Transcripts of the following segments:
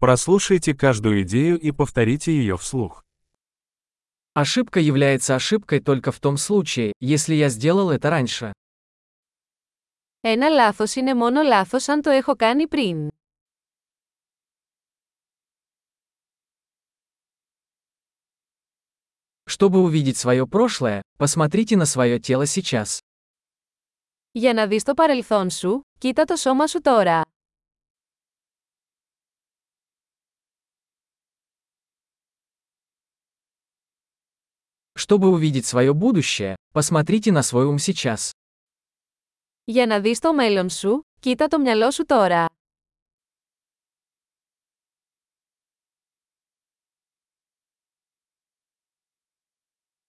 Прослушайте каждую идею и повторите ее вслух. Ошибка является ошибкой только в том случае, если я сделал это раньше. Ένα λάθος είναι μόνο λάθος αν το έχω κάνει πριν. Чтобы увидеть свое прошлое, посмотрите на свое тело сейчас. Για να δεις το παρελθόν σου, κοίτα το σώμα σου τώρα. Чтобы увидеть свое будущее, посмотрите на свой ум сейчас. Για να δεις το μέλλον σου, κοίτα το μυαλό σου τώρα.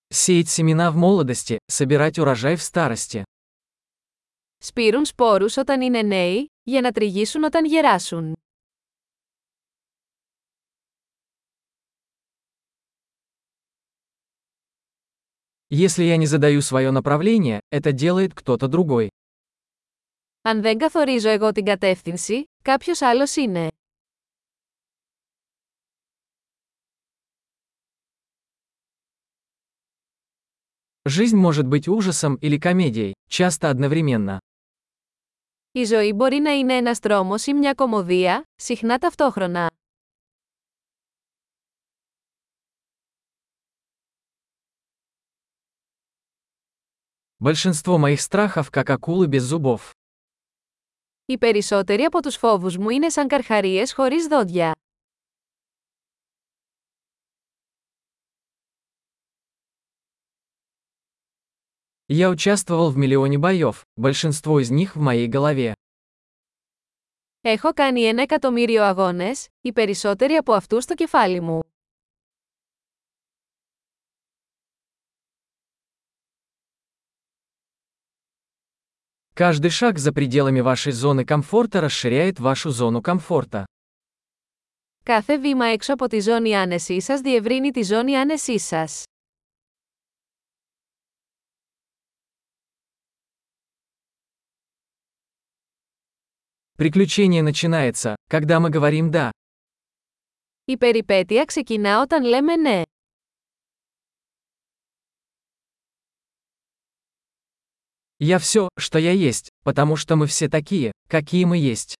Сеять семена в молодости, собирать урожай в старости. Σπείρουν σπόρους όταν είναι νέοι, για να τριγίσουν όταν γεράσουν. Если я не задаю свое направление, это делает кто-то другой. Αν δεν καθορίζω εγώ την κατεύθυνση, κάποιος άλλος είναι. Жизнь может быть ужасом или комедией, часто одновременно. Η ζωή μπορεί να είναι ένας τρόμος ή μια κομμωδία, συχνά ταυτόχρονα. Большинство моих страхов как акулы без зубов. Οι περισσότεροι από τους φόβους μου είναι σαν καρχαρίες χωρίς δόντια. Я участвовал в миллионе боев, большинство из них в моей голове. Έχω κάνει ένα εκατομμύριο αγώνες, οι περισσότεροι από αυτούς στο κεφάλι μου. Каждый шаг за пределами вашей зоны комфорта расширяет вашу зону комфорта. Κάθε βήμα έξω από τη ζώνη άνεσή σας διευρύνει τη ζώνη άνεσή σας. Приключение начинается, когда мы говорим «да». Η περιπέτεια ξεκινά όταν λέμε ναι. Я все, что я есть, потому что мы все такие, какие мы есть.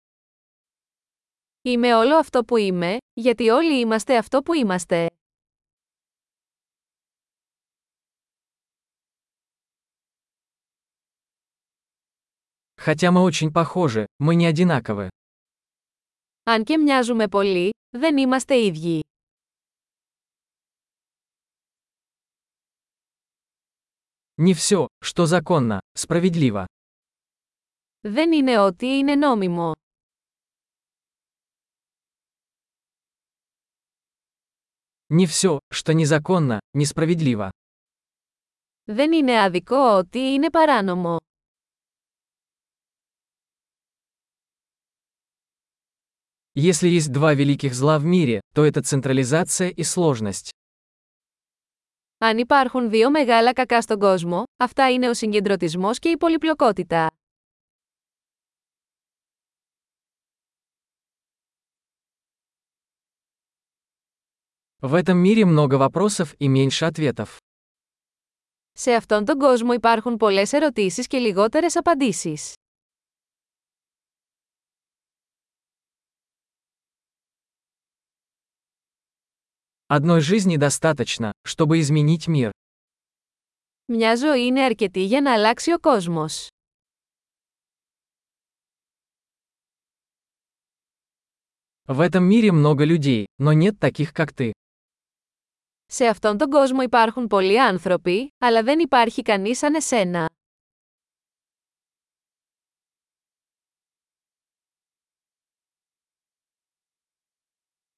Είμαι όλο αυτό που είμαι, γιατί όλοι είμαστε αυτό που είμαστε. Хотя мы очень похожи, мы не одинаковы. Αν και μοιάζουμε πολύ, δεν είμαστε ίδιοι. Не все, что законно, справедливо. Δεν είναι ό,τι είναι νόμιμο. Не все, что незаконно, несправедливо. Δεν είναι άδικο ό,τι είναι παράνομο. Если есть два великих зла в мире, то это централизация и сложность. Αν υπάρχουν δύο μεγάλα κακά στον κόσμο, αυτά είναι ο συγκεντρωτισμός και η πολυπλοκότητα. В этом мире много вопросов и меньше ответов. Σε αυτόν τον κόσμο υπάρχουν πολλές ερωτήσεις και λιγότερες απαντήσεις. Одной жизни достаточно, чтобы изменить мир. Μια ζωή είναι αρκετή για να αλλάξει ο κόσμος. В этом мире много людей, но нет таких, как ты. Σε αυτόν τον κόσμο υπάρχουν πολλοί άνθρωποι, αλλά δεν υπάρχει κανείς σαν εσένα.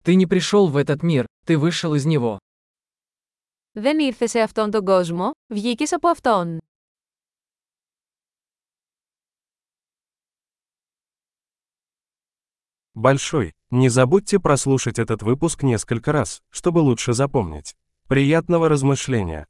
Ты не пришел в этот мир, ты вышел из него. Δεν ήρθε σε αυτόν τον κόσμο, βγήκες από αυτόν. Большой. Не забудьте прослушать этот выпуск несколько раз, чтобы лучше запомнить. Приятного размышления!